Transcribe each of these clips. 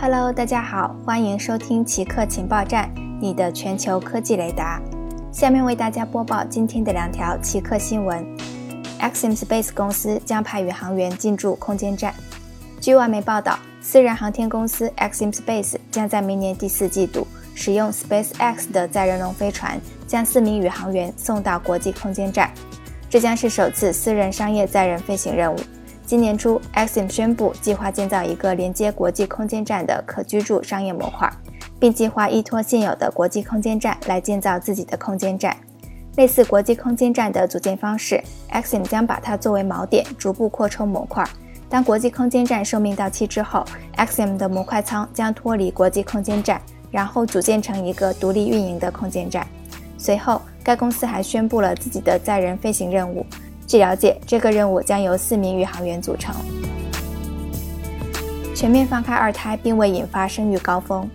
Hello，大家好，欢迎收听奇客情报站，你的全球科技雷达。下面为大家播报今天的两条奇客新闻 Axim Space 公司将派宇航员进驻空间站。据外媒报道，私人航天公司 Axim Space 将在明年第四季度使用 SpaceX 的载人龙飞船，将四名宇航员送到国际空间站。这将是首次私人商业载人飞行任务。今年初，Axim 宣布计划建造一个连接国际空间站的可居住商业模块，并计划依托现有的国际空间站来建造自己的空间站。类似国际空间站的组建方式，Axim 将把它作为锚点，逐步扩充模块。当国际空间站寿命到期之后，Axim 的模块舱将脱离国际空间站，然后组建成一个独立运营的空间站。随后，该公司还宣布了自己的载人飞行任务。据了解，这个任务将由四名宇航员组成。全面放开二胎并未引发生育高峰。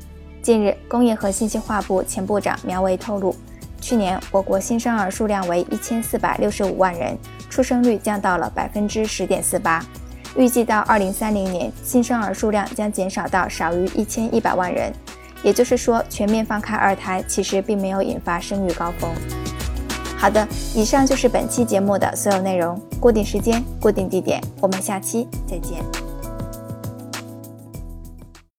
近日，工业和信息化部前部长苗圩透露，去年我国新生儿数量为一千四百六十五万人，出生率降到了百分之十点四八。预计到二零三零年，新生儿数量将减少到少于一千一百万人。也就是说，全面放开二胎其实并没有引发生育高峰。好的，以上就是本期节目的所有内容。固定时间，固定地点，我们下期再见。